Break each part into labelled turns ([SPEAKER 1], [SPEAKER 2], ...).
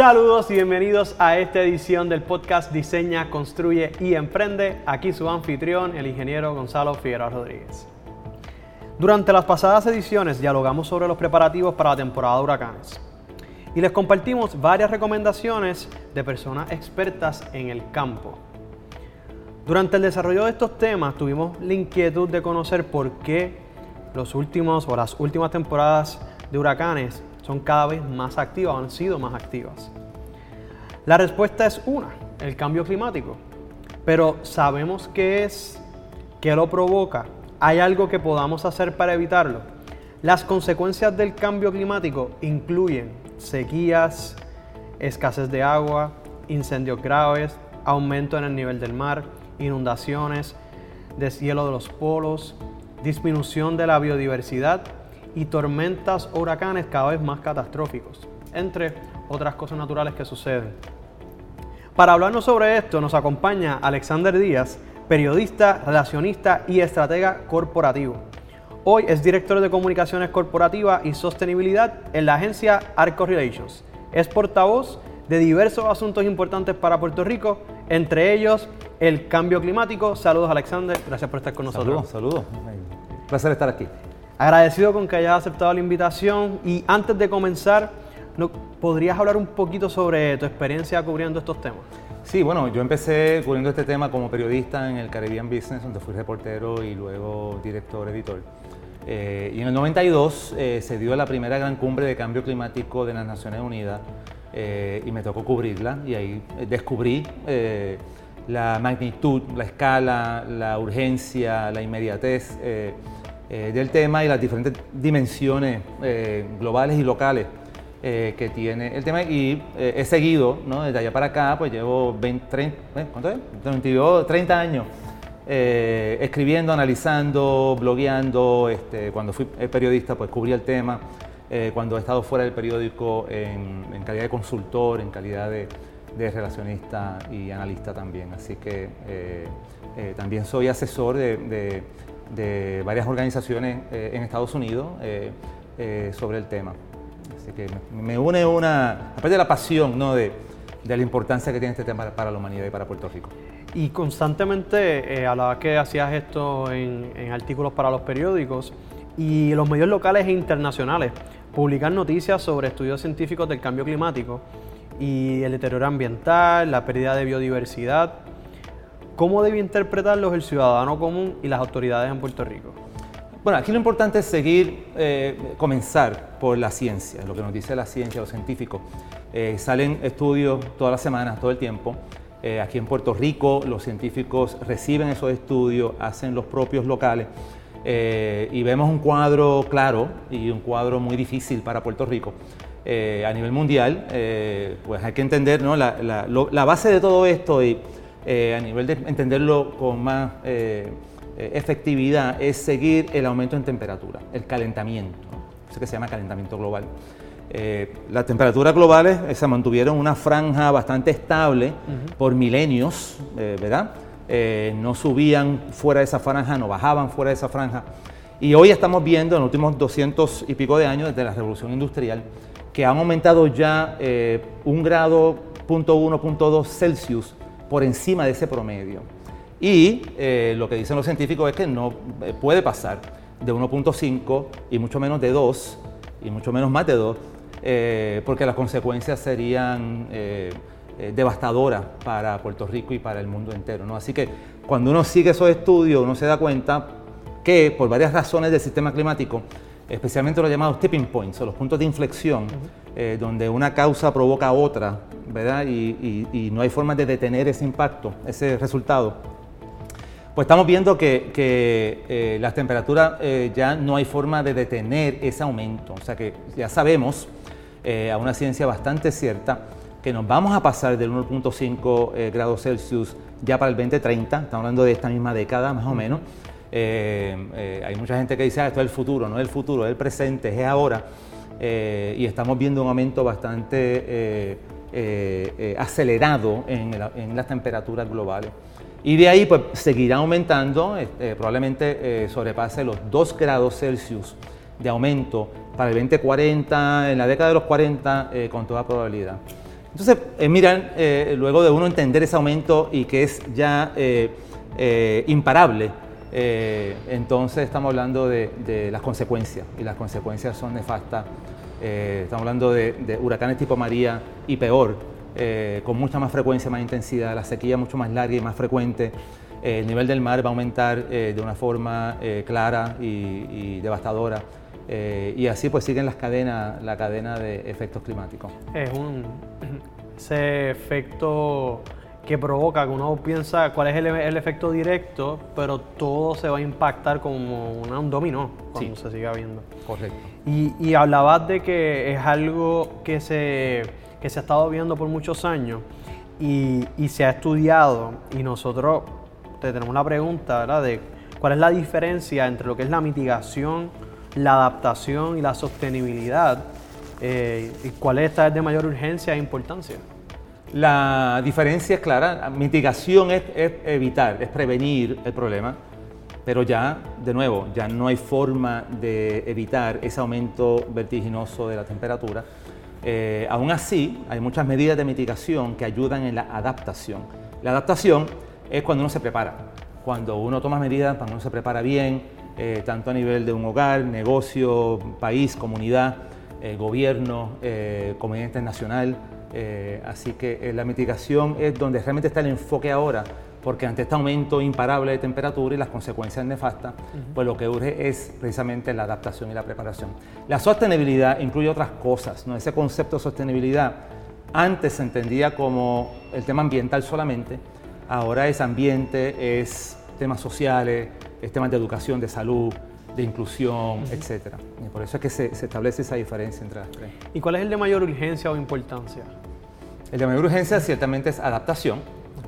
[SPEAKER 1] Saludos y bienvenidos a esta edición del podcast Diseña, Construye y Emprende. Aquí su anfitrión, el ingeniero Gonzalo Figueroa Rodríguez. Durante las pasadas ediciones dialogamos sobre los preparativos para la temporada de huracanes y les compartimos varias recomendaciones de personas expertas en el campo. Durante el desarrollo de estos temas tuvimos la inquietud de conocer por qué los últimos o las últimas temporadas de huracanes son cada vez más activas, han sido más activas. La respuesta es una, el cambio climático. Pero ¿sabemos qué es? ¿Qué lo provoca? ¿Hay algo que podamos hacer para evitarlo? Las consecuencias del cambio climático incluyen sequías, escasez de agua, incendios graves, aumento en el nivel del mar, inundaciones, deshielo de los polos, disminución de la biodiversidad y tormentas o huracanes cada vez más catastróficos, entre otras cosas naturales que suceden. Para hablarnos sobre esto nos acompaña Alexander Díaz, periodista, relacionista y estratega corporativo. Hoy es director de comunicaciones corporativas y sostenibilidad en la agencia Arco Relations. Es portavoz de diversos asuntos importantes para Puerto Rico, entre ellos el cambio climático. Saludos Alexander, gracias por estar con nosotros.
[SPEAKER 2] Saludos, saludos. Placer estar aquí.
[SPEAKER 1] Agradecido con que hayas aceptado la invitación y antes de comenzar, ¿podrías hablar un poquito sobre tu experiencia cubriendo estos temas?
[SPEAKER 2] Sí, bueno, yo empecé cubriendo este tema como periodista en el Caribbean Business, donde fui reportero y luego director, editor. Eh, y en el 92 eh, se dio la primera gran cumbre de cambio climático de las Naciones Unidas eh, y me tocó cubrirla y ahí descubrí la magnitud, la escala, la urgencia, la inmediatez eh, del tema y las diferentes dimensiones eh, globales y locales eh, que tiene el tema. Y he seguido, ¿no? desde allá para acá, pues llevo 20, 30, ¿cuánto es? 22, 30 años escribiendo, analizando, blogueando. Este, cuando fui periodista, pues cubrí el tema. cuando he estado fuera del periódico en, calidad de consultor, en calidad de, relacionista y analista también. Así que también soy asesor de varias organizaciones eh, en Estados Unidos eh, eh, sobre el tema. Así que me, une una, aparte de la pasión ¿no? de, de, la importancia que tiene este tema para la humanidad y para Puerto Rico.
[SPEAKER 1] Y constantemente a la que hacías esto en, en, artículos para los periódicos y los medios locales e internacionales publican noticias sobre estudios científicos del cambio climático y el deterioro ambiental, la pérdida de biodiversidad ¿Cómo debe interpretarlos el ciudadano común y las autoridades en Puerto Rico?
[SPEAKER 2] Bueno, aquí lo importante es seguir, eh, comenzar por la ciencia, lo que nos dice la ciencia, los científicos. Eh, salen estudios todas las semanas, todo el tiempo. Eh, aquí en Puerto Rico los científicos reciben esos estudios, hacen los propios locales y vemos un cuadro claro y un cuadro muy difícil para Puerto Rico. a nivel mundial, pues hay que entender ¿no? la, la, base de todo esto y eh, a nivel de entenderlo con más eh, eh, efectividad, es seguir el aumento en temperatura, el calentamiento, eso que se llama calentamiento global. las temperaturas globales se mantuvieron una franja bastante estable por milenios, ¿verdad? no subían fuera de esa franja, no bajaban fuera de esa franja. Y hoy estamos viendo en los últimos 200 y pico de años, desde la revolución industrial, que han aumentado ya un grado, punto uno, punto dos Celsius por encima de ese promedio. Y eh, lo que dicen los científicos es que no eh, puede pasar de 1.5 y mucho menos de 2 y mucho menos más de 2, eh, porque las consecuencias serían devastadoras para Puerto Rico y para el mundo entero. ¿no? Así que cuando uno sigue esos estudios, uno se da cuenta que por varias razones del sistema climático, especialmente los llamados tipping points o los puntos de inflexión, eh, donde una causa provoca otra, ¿verdad? Y, no hay forma de detener ese impacto, ese resultado. Pues estamos viendo que, eh, las temperaturas eh, ya no hay forma de detener ese aumento. O sea que ya sabemos, a una ciencia bastante cierta, que nos vamos a pasar del 1.5 grados Celsius ya para el 2030, estamos hablando de esta misma década más o menos, hay mucha gente que dice, ah, esto es el futuro, no es el futuro, es el presente, es ahora. Eh, y estamos viendo un aumento bastante acelerado en, las temperaturas globales. Y de ahí pues seguirá aumentando, este, probablemente sobrepase los 2 grados Celsius de aumento para el 2040, en la década de los 40, con toda probabilidad. Entonces, eh, miran, eh, luego de uno entender ese aumento y que es ya imparable, entonces estamos hablando de, las consecuencias y las consecuencias son nefastas. Estamos hablando de, de, huracanes tipo María y peor, con mucha más frecuencia, más intensidad, la sequía mucho más larga y más frecuente. el nivel del mar va a aumentar de una forma clara y devastadora. Eh, y así pues siguen las cadenas, la cadena de efectos climáticos.
[SPEAKER 1] Es un ese efecto que provoca que uno piensa cuál es el, efecto directo, pero todo se va a impactar como un dominó cuando se siga viendo.
[SPEAKER 2] Correcto.
[SPEAKER 1] Y, y, hablabas de que es algo que se, que se ha estado viendo por muchos años y, y se ha estudiado y nosotros te tenemos la pregunta, ¿verdad? De cuál es la diferencia entre lo que es la mitigación la adaptación y la sostenibilidad. Eh, ¿Cuál es esta de mayor urgencia e importancia?
[SPEAKER 2] La diferencia es clara. Mitigación es, evitar, es prevenir el problema, pero ya, de nuevo, ya no hay forma de evitar ese aumento vertiginoso de la temperatura. Eh, aún así, hay muchas medidas de mitigación que ayudan en la adaptación. La adaptación es cuando uno se prepara, cuando uno toma medidas, cuando uno se prepara bien, eh, tanto a nivel de un hogar, negocio, país, comunidad, eh, gobierno, comunidad internacional. Así que la mitigación es donde realmente está el enfoque ahora, porque ante este aumento imparable de temperatura y las consecuencias nefastas, pues lo que urge es precisamente la adaptación y la preparación. La sostenibilidad incluye otras cosas, ¿no? ese concepto de sostenibilidad antes se entendía como el tema ambiental solamente, ahora es ambiente, es temas sociales, temas de educación, de salud, de inclusión, etc. Y por eso es que se, establece esa diferencia entre las tres.
[SPEAKER 1] ¿Y cuál es el de mayor urgencia o importancia?
[SPEAKER 2] El de mayor urgencia ciertamente es adaptación,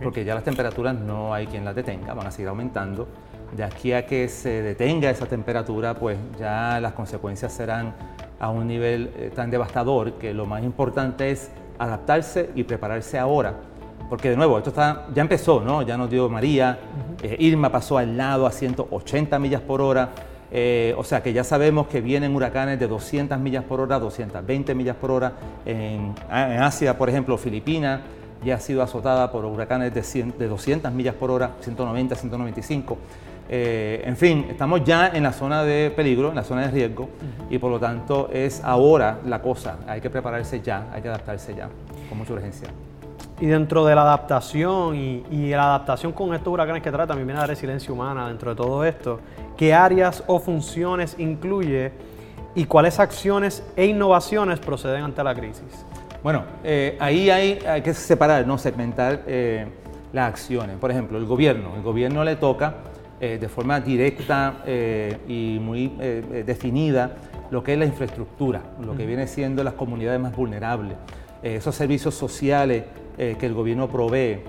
[SPEAKER 2] porque ya las temperaturas no hay quien las detenga, van a seguir aumentando. De aquí a que se detenga esa temperatura, pues ya las consecuencias serán a un nivel eh, tan devastador que lo más importante es adaptarse y prepararse ahora porque de nuevo, esto está, ya empezó, ¿no? Ya nos dio María, eh, Irma pasó al lado a 180 millas por hora, eh, o sea que ya sabemos que vienen huracanes de 200 millas por hora, 220 millas por hora. En, Asia, por ejemplo, Filipinas ya ha sido azotada por huracanes de, de 200 millas por hora, 190, 195. Eh, en fin, estamos ya en la zona de peligro, en la zona de riesgo, y por lo tanto es ahora la cosa. Hay que prepararse ya, hay que adaptarse ya, con mucha urgencia.
[SPEAKER 1] Y dentro de la adaptación y, la adaptación con estos huracanes que trata, también viene la resiliencia humana dentro de todo esto. ¿Qué áreas o funciones incluye y cuáles acciones e innovaciones proceden ante la crisis?
[SPEAKER 2] Bueno, eh, ahí hay, hay, que separar, ¿no? segmentar eh, las acciones. Por ejemplo, el gobierno. El gobierno le toca eh, de forma directa y muy definida lo que es la infraestructura, lo que viene siendo las comunidades más vulnerables, esos servicios sociales eh, que el gobierno provee,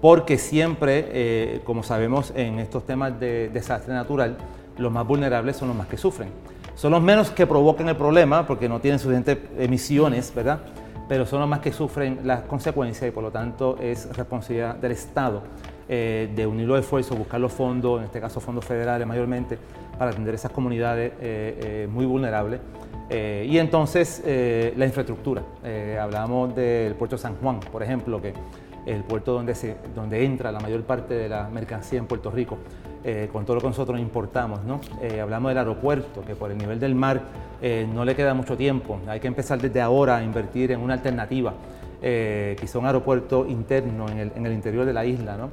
[SPEAKER 2] porque siempre, eh, como sabemos, en estos temas de desastre natural, los más vulnerables son los más que sufren. Son los menos que provocan el problema porque no tienen suficientes emisiones, ¿verdad? Pero son los más que sufren las consecuencias y por lo tanto es responsabilidad del Estado eh, de unir los esfuerzos, buscar los fondos, en este caso fondos federales mayormente, para atender esas comunidades muy vulnerables. Eh, y entonces eh, la infraestructura. Eh, hablamos del puerto San Juan, por ejemplo, que el puerto donde, se, donde entra la mayor parte de la mercancía en Puerto Rico, con todo lo que nosotros importamos. ¿no? hablamos del aeropuerto, que por el nivel del mar no le queda mucho tiempo. Hay que empezar desde ahora a invertir en una alternativa, quizá un aeropuerto interno en el, en el, interior de la isla. ¿no?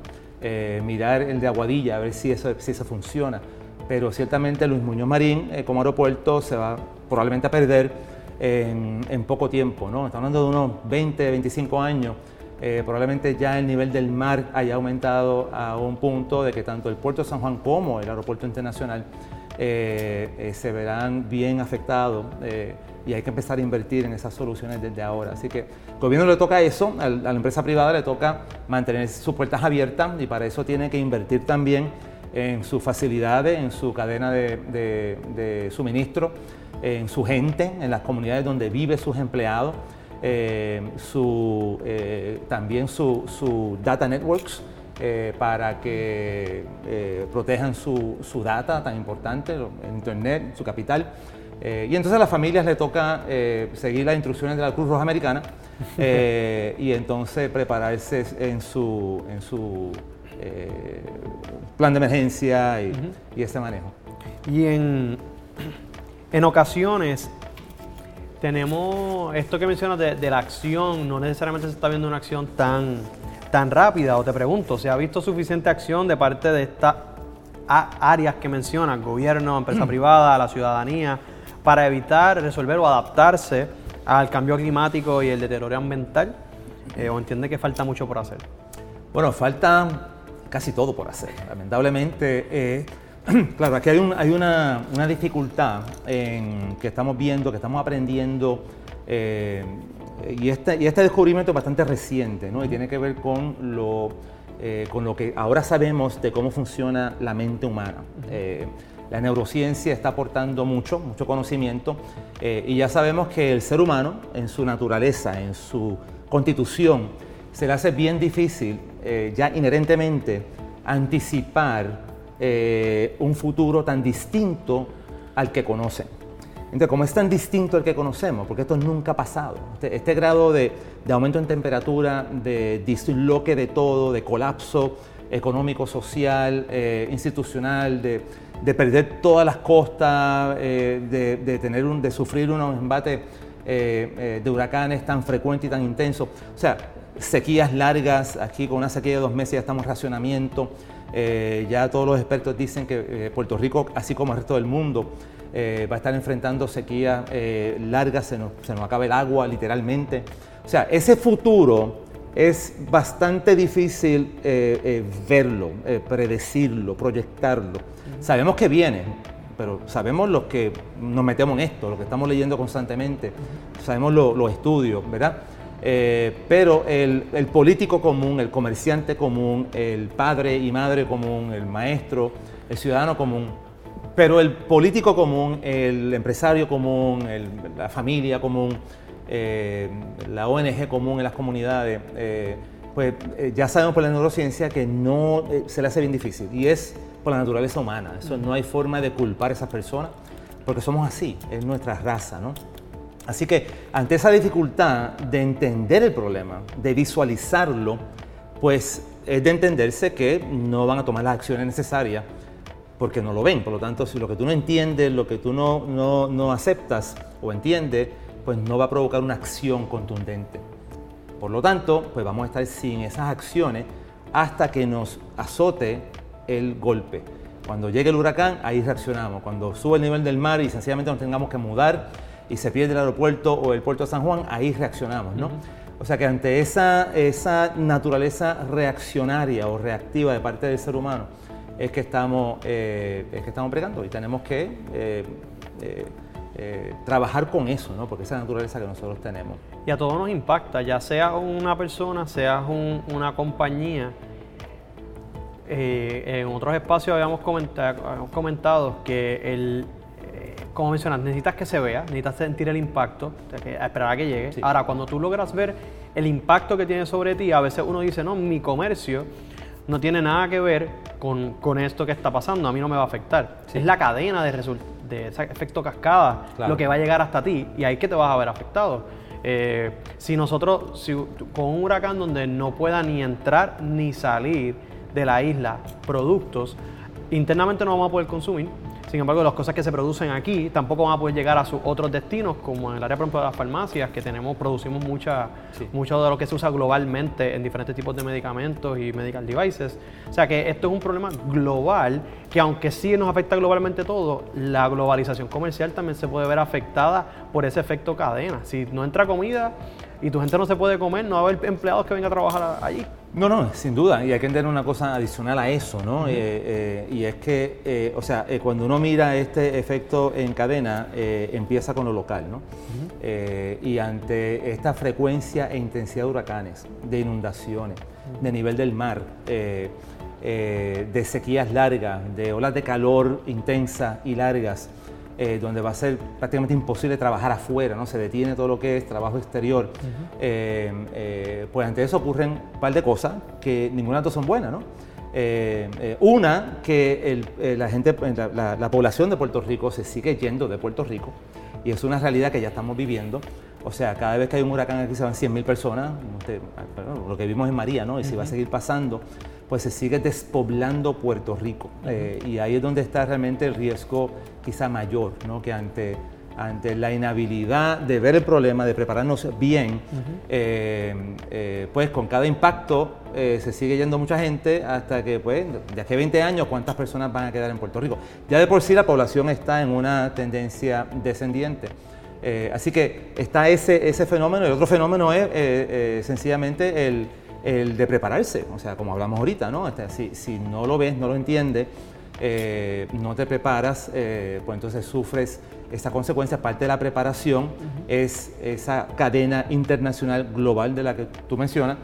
[SPEAKER 2] mirar el de Aguadilla, a ver si eso, si eso funciona. Pero ciertamente Luis Muñoz Marín como aeropuerto se va probablemente a perder en, poco tiempo, ¿no? Estamos hablando de unos 20, 25 años. Eh, probablemente ya el nivel del mar haya aumentado a un punto de que tanto el puerto de San Juan como el aeropuerto internacional eh, eh, se verán bien afectados y hay que empezar a invertir en esas soluciones desde ahora. Así que al gobierno le toca eso, a la empresa privada le toca mantener sus puertas abiertas y para eso tiene que invertir también en sus facilidades, en su cadena de suministro en su gente, en las comunidades donde vive sus empleados, eh, eh, también su, data networks eh, para que protejan su, data tan importante, el Internet, su capital. y entonces a las familias le toca seguir las instrucciones de la Cruz Roja Americana y entonces prepararse en su, en su plan de emergencia y, y ese manejo.
[SPEAKER 1] Y en, en ocasiones tenemos esto que mencionas de, la acción, no necesariamente se está viendo una acción tan, tan rápida, o te pregunto, ¿se ha visto suficiente acción de parte de estas áreas que mencionas, gobierno, empresa mm. privada, la ciudadanía, para evitar, resolver o adaptarse al cambio climático y el deterioro ambiental? Eh, ¿O entiende que falta mucho por hacer?
[SPEAKER 2] Bueno, falta casi todo por hacer. Lamentablemente, eh, claro, aquí hay, una, dificultad en que estamos viendo, que estamos aprendiendo, eh, y, este, y este descubrimiento es bastante reciente, ¿no? Y tiene que ver con lo, eh, con lo que ahora sabemos de cómo funciona la mente humana. La neurociencia está aportando mucho, mucho conocimiento, y ya sabemos que el ser humano, en su naturaleza, en su constitución, se le hace bien difícil, ya inherentemente, anticipar eh, un futuro tan distinto al que conocen. Entonces, como es tan distinto al que conocemos, porque esto nunca ha pasado, este, este grado de, aumento en temperatura, de disloque de todo, de colapso económico, social, eh, institucional, de, perder todas las costas, eh, de, tener un, de sufrir unos embates de huracanes tan frecuentes y tan intensos. O sea, sequías largas, aquí con una sequía de dos meses ya estamos en racionamiento. Eh, ya todos los expertos dicen que eh, Puerto Rico, así como el resto del mundo, eh, va a estar enfrentando sequías largas, se nos, se nos acaba el agua literalmente. O sea, ese futuro es bastante difícil verlo, predecirlo, proyectarlo. Sabemos que viene, pero sabemos los que nos metemos en esto, lo que estamos leyendo constantemente, sabemos los estudios, ¿verdad? Eh, pero el, político común, el comerciante común, el padre y madre común, el maestro, el ciudadano común, pero el político común, el empresario común, la familia común, eh, la ONG común en las comunidades, eh, pues ya sabemos por la neurociencia que no se le hace bien difícil y es por la naturaleza humana. Eso no hay forma de culpar a esas personas porque somos así, es nuestra raza, ¿no? Así que ante esa dificultad de entender el problema, de visualizarlo, pues es de entenderse que no van a tomar las acciones necesarias porque no lo ven. Por lo tanto, si lo que tú no entiendes, lo que tú no, no, aceptas o entiendes, pues no va a provocar una acción contundente. Por lo tanto, pues vamos a estar sin esas acciones hasta que nos azote el golpe. Cuando llegue el huracán, ahí reaccionamos. Cuando sube el nivel del mar y sencillamente nos tengamos que mudar, y se pierde el aeropuerto o el puerto de San Juan, ahí reaccionamos, ¿no? O sea que ante esa, esa naturaleza reaccionaria o reactiva de parte del ser humano es que estamos, eh, es que estamos pregando y tenemos que eh, eh, trabajar con eso, ¿no? porque esa naturaleza que nosotros tenemos.
[SPEAKER 1] Y a todos nos impacta, ya sea una persona, sea una compañía. en otros espacios habíamos comentado, habíamos comentado que el, como mencionas, necesitas que se vea, necesitas sentir el impacto, esperar a que llegue. Ahora, cuando tú logras ver el impacto que tiene sobre ti, a veces uno dice, no, mi comercio no tiene nada que ver con, esto que está pasando, a mí no me va a afectar. Es la cadena de, de ese efecto cascada lo que va a llegar hasta ti y ahí que te vas a ver afectado. Eh, si nosotros, si, con un huracán donde no pueda ni entrar ni salir de la isla productos, internamente no vamos a poder consumir sin embargo, las cosas que se producen aquí tampoco van a poder llegar a sus otros destinos, como en el área, por ejemplo, de las farmacias, que tenemos, producimos mucha, mucho de lo que se usa globalmente en diferentes tipos de medicamentos y medical devices. O sea que esto es un problema global que aunque sí nos afecta globalmente todo, la globalización comercial también se puede ver afectada por ese efecto cadena. Si no entra comida y tu gente no se puede comer, no va a haber empleados que vengan a trabajar allí.
[SPEAKER 2] No, no, sin duda. Y hay que entender una cosa adicional a eso, ¿no? Eh, eh, y es que, eh, o sea, cuando uno mira este efecto en cadena, empieza con lo local, ¿no? y ante esta frecuencia e intensidad de huracanes, de inundaciones, de nivel del mar, de sequías largas, de olas de calor intensas y largas, eh, donde va a ser prácticamente imposible trabajar afuera, ¿no? se detiene todo lo que es trabajo exterior. Eh, eh, pues ante eso ocurren un par de cosas que ninguna de son buenas. ¿no? una, que la gente, la, población de Puerto Rico se sigue yendo de Puerto Rico y es una realidad que ya estamos viviendo. O sea, cada vez que hay un huracán aquí se van 100.000 personas, lo que vimos en María, ¿no? Y si va a seguir pasando, pues se sigue despoblando Puerto Rico. Eh, y ahí es donde está realmente el riesgo quizá mayor, ¿no? Que ante, ante la inhabilidad de ver el problema, de prepararnos bien, eh, eh, pues con cada impacto se sigue yendo mucha gente hasta que, pues, de aquí a 20 años, ¿cuántas personas van a quedar en Puerto Rico? Ya de por sí la población está en una tendencia descendiente. Eh, así que está ese, ese fenómeno. El otro fenómeno es eh, eh, sencillamente el, el, de prepararse, o sea, como hablamos ahorita, ¿no? Este, si, si, no lo ves, no lo entiendes, no te preparas, pues entonces sufres esa consecuencia. Parte de la preparación es esa cadena internacional global de la que tú mencionas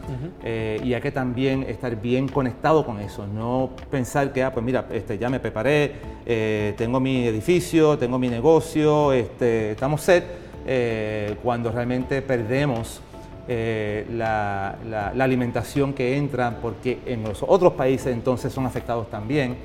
[SPEAKER 2] y hay que también estar bien conectado con eso, no pensar que, ah, pues mira, este, ya me preparé, eh, tengo mi edificio, tengo mi negocio, este, estamos set, eh, cuando realmente perdemos eh, la, alimentación que entra, porque en los otros países entonces son afectados también.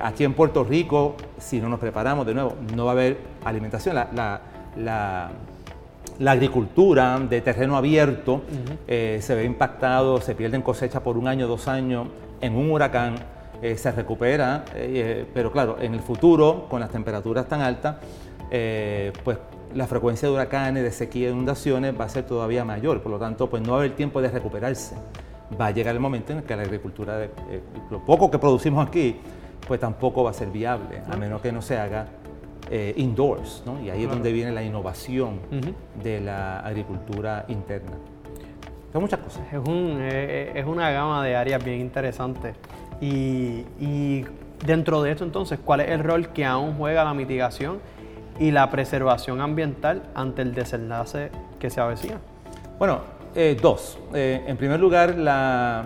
[SPEAKER 2] Aquí en Puerto Rico, si no nos preparamos de nuevo, no va a haber alimentación. La, la agricultura de terreno abierto se ve impactado, se pierden cosechas por un año, dos años en un huracán eh, se recupera, eh, pero claro, en el futuro, con las temperaturas tan altas, eh, pues la frecuencia de huracanes, de sequía, de inundaciones va a ser todavía mayor, por lo tanto, pues no va a haber tiempo de recuperarse. Va a llegar el momento en que la agricultura, lo poco que producimos aquí, pues tampoco va a ser viable, a menos que no se haga indoors, ¿no? Y ahí es donde viene la innovación de la agricultura interna. Son muchas cosas.
[SPEAKER 1] Es, un, es una gama de áreas bien interesantes. Y, dentro de esto entonces, ¿cuál es el rol que aún juega la mitigación y la preservación ambiental ante el desenlace que se avecina?
[SPEAKER 2] Bueno, eh, dos. Eh, en primer lugar, la,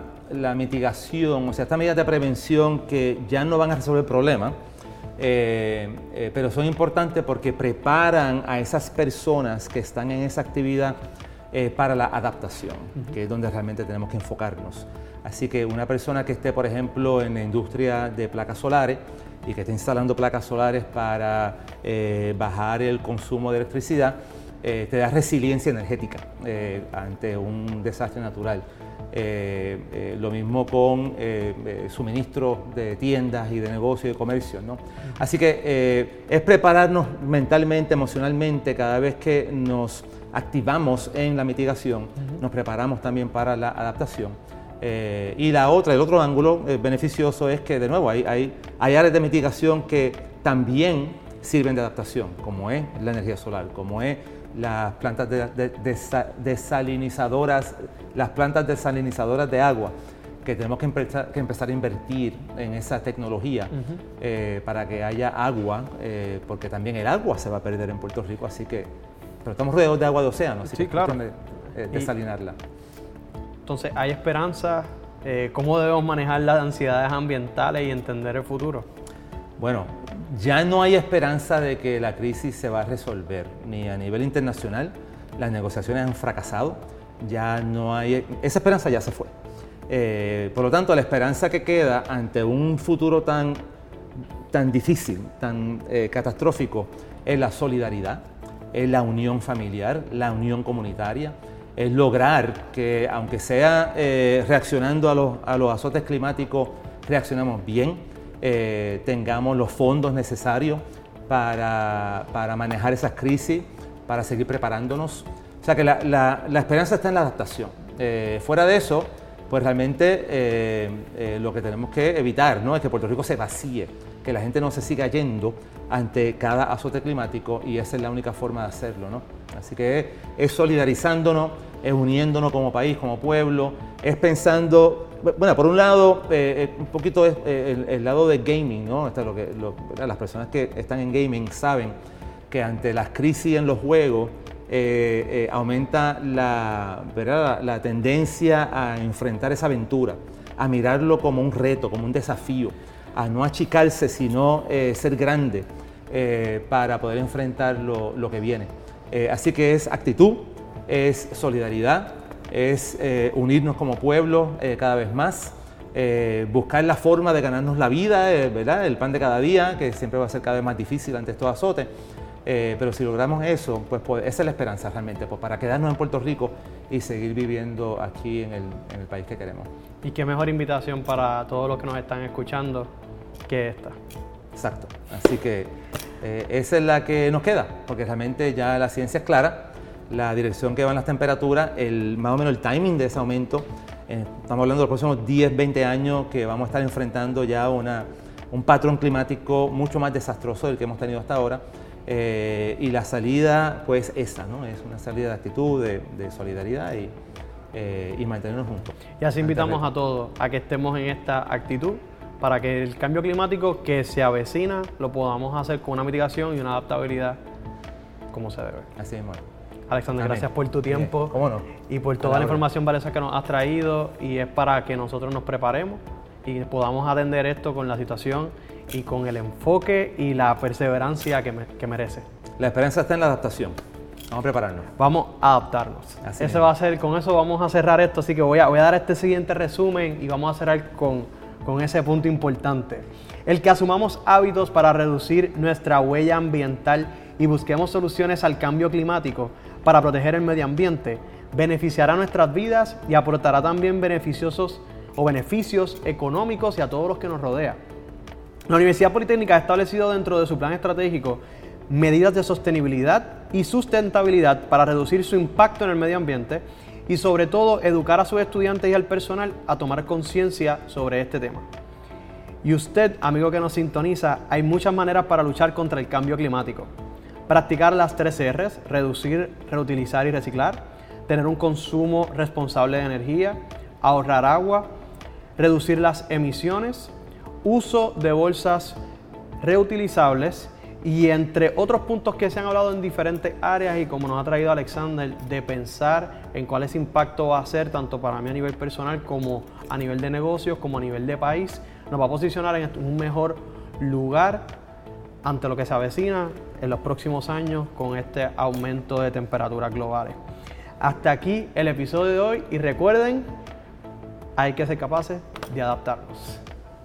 [SPEAKER 2] mitigación, o sea, estas medidas de prevención que ya no van a resolver el problema, eh, pero son importantes porque preparan a esas personas que están en esa actividad para la adaptación, que es donde realmente tenemos que enfocarnos. Así que una persona que esté, por ejemplo, en la industria de placas solares y que esté instalando placas solares para eh, bajar el consumo de electricidad, eh, te da resiliencia energética eh, ante un desastre natural. Lo mismo con suministros de tiendas y de negocio y de comercio. ¿no? Así que es prepararnos mentalmente, emocionalmente, cada vez que nos activamos en la mitigación, nos preparamos también para la adaptación. Eh, y la otra, el otro ángulo eh, beneficioso es que, de nuevo, hay, hay, áreas de mitigación que también sirven de adaptación, como es la energía solar, como es las plantas desalinizadoras, las plantas desalinizadoras de agua, que tenemos que empezar, a invertir en esa tecnología eh, para que haya agua, porque también el agua se va a perder en Puerto Rico, así que, pero estamos rodeados de agua de océano, así
[SPEAKER 1] sí,
[SPEAKER 2] que
[SPEAKER 1] claro.
[SPEAKER 2] desalinarla.
[SPEAKER 1] Entonces, ¿hay esperanza? Eh, ¿Cómo debemos manejar las ansiedades ambientales y entender el futuro?
[SPEAKER 2] Bueno, ya no hay esperanza de que la crisis se va a resolver, ni a nivel internacional. Las negociaciones han fracasado, ya no hay... Esa esperanza ya se fue. Eh, por lo tanto, la esperanza que queda ante un futuro tan, tan difícil, tan eh, catastrófico, es la solidaridad, es la unión familiar, la unión comunitaria, es lograr que, aunque sea eh, reaccionando a los, a los, azotes climáticos, reaccionemos bien, eh, tengamos los fondos necesarios para, para, manejar esas crisis, para seguir preparándonos. O sea que la, la, esperanza está en la adaptación. Eh, fuera de eso, pues realmente lo que tenemos que evitar ¿no? es que Puerto Rico se vacíe, que la gente no se siga yendo ante cada azote climático y esa es la única forma de hacerlo. ¿no? Así que es solidarizándonos es uniéndonos como país, como pueblo, es pensando, bueno, por un lado, eh, eh, un poquito es eh, el, lado de gaming, ¿no? Esto lo que, las personas que están en gaming saben que ante las crisis en los juegos aumenta la, la, tendencia a enfrentar esa aventura, a mirarlo como un reto, como un desafío, a no achicarse, sino ser grande para poder enfrentar lo, lo que viene. así que es actitud, es solidaridad, es eh, unirnos como pueblo eh, cada vez más eh, buscar la forma de ganarnos la vida, eh, ¿verdad? El pan de cada día, que siempre va a ser cada vez más difícil ante estos azotes. Eh, pero si logramos eso, pues, pues, esa es la esperanza realmente, pues para quedarnos en Puerto Rico y seguir viviendo aquí en el, en el país que queremos.
[SPEAKER 1] Y qué mejor invitación para todos los que nos están escuchando que esta.
[SPEAKER 2] Exacto. Así que eh, esa es la que nos queda, porque realmente ya la ciencia es clara, la dirección que van las temperaturas, el, más o menos el timing de ese aumento. eh, estamos hablando de los próximos 10, 20 años que vamos a estar enfrentando ya una, un patrón climático mucho más desastroso del que hemos tenido hasta ahora. Eh, y la salida, pues esa, ¿no? Es una salida de actitud, de, de solidaridad y, eh, y mantenernos juntos.
[SPEAKER 1] Y así invitamos a todos a que estemos en esta actitud para que el cambio climático que se avecina lo podamos hacer con una mitigación y una adaptabilidad como se debe.
[SPEAKER 2] Así mismo.
[SPEAKER 1] Alexander,
[SPEAKER 2] Amén.
[SPEAKER 1] gracias por tu tiempo
[SPEAKER 2] ¿Cómo no?
[SPEAKER 1] y por toda la
[SPEAKER 2] Palabra.
[SPEAKER 1] información valiosa que nos has traído y es para que nosotros nos preparemos y podamos atender esto con la situación y con el enfoque y la perseverancia que, me- que merece.
[SPEAKER 2] La esperanza está en la adaptación. Vamos a prepararnos.
[SPEAKER 1] Vamos a adaptarnos.
[SPEAKER 2] Así
[SPEAKER 1] Ese va a ser, con eso vamos a cerrar esto, así que voy a, voy a dar este siguiente resumen y vamos a cerrar con, con ese punto importante. El que asumamos hábitos para reducir nuestra huella ambiental y busquemos soluciones al cambio climático para proteger el medio ambiente beneficiará nuestras vidas y aportará también beneficiosos o beneficios económicos y a todos los que nos rodea. La Universidad Politécnica ha establecido dentro de su plan estratégico medidas de sostenibilidad y sustentabilidad para reducir su impacto en el medio ambiente y sobre todo educar a sus estudiantes y al personal a tomar conciencia sobre este tema. Y usted, amigo que nos sintoniza, hay muchas maneras para luchar contra el cambio climático. Practicar las tres R's, reducir, reutilizar y reciclar, tener un consumo responsable de energía, ahorrar agua, reducir las emisiones, uso de bolsas reutilizables y entre otros puntos que se han hablado en diferentes áreas y como nos ha traído Alexander, de pensar en cuál ese impacto va a ser tanto para mí a nivel personal como a nivel de negocios, como a nivel de país, nos va a posicionar en un mejor lugar ante lo que se avecina en los próximos años con este aumento de temperaturas globales. Hasta aquí el episodio de hoy y recuerden, hay que ser capaces de adaptarnos.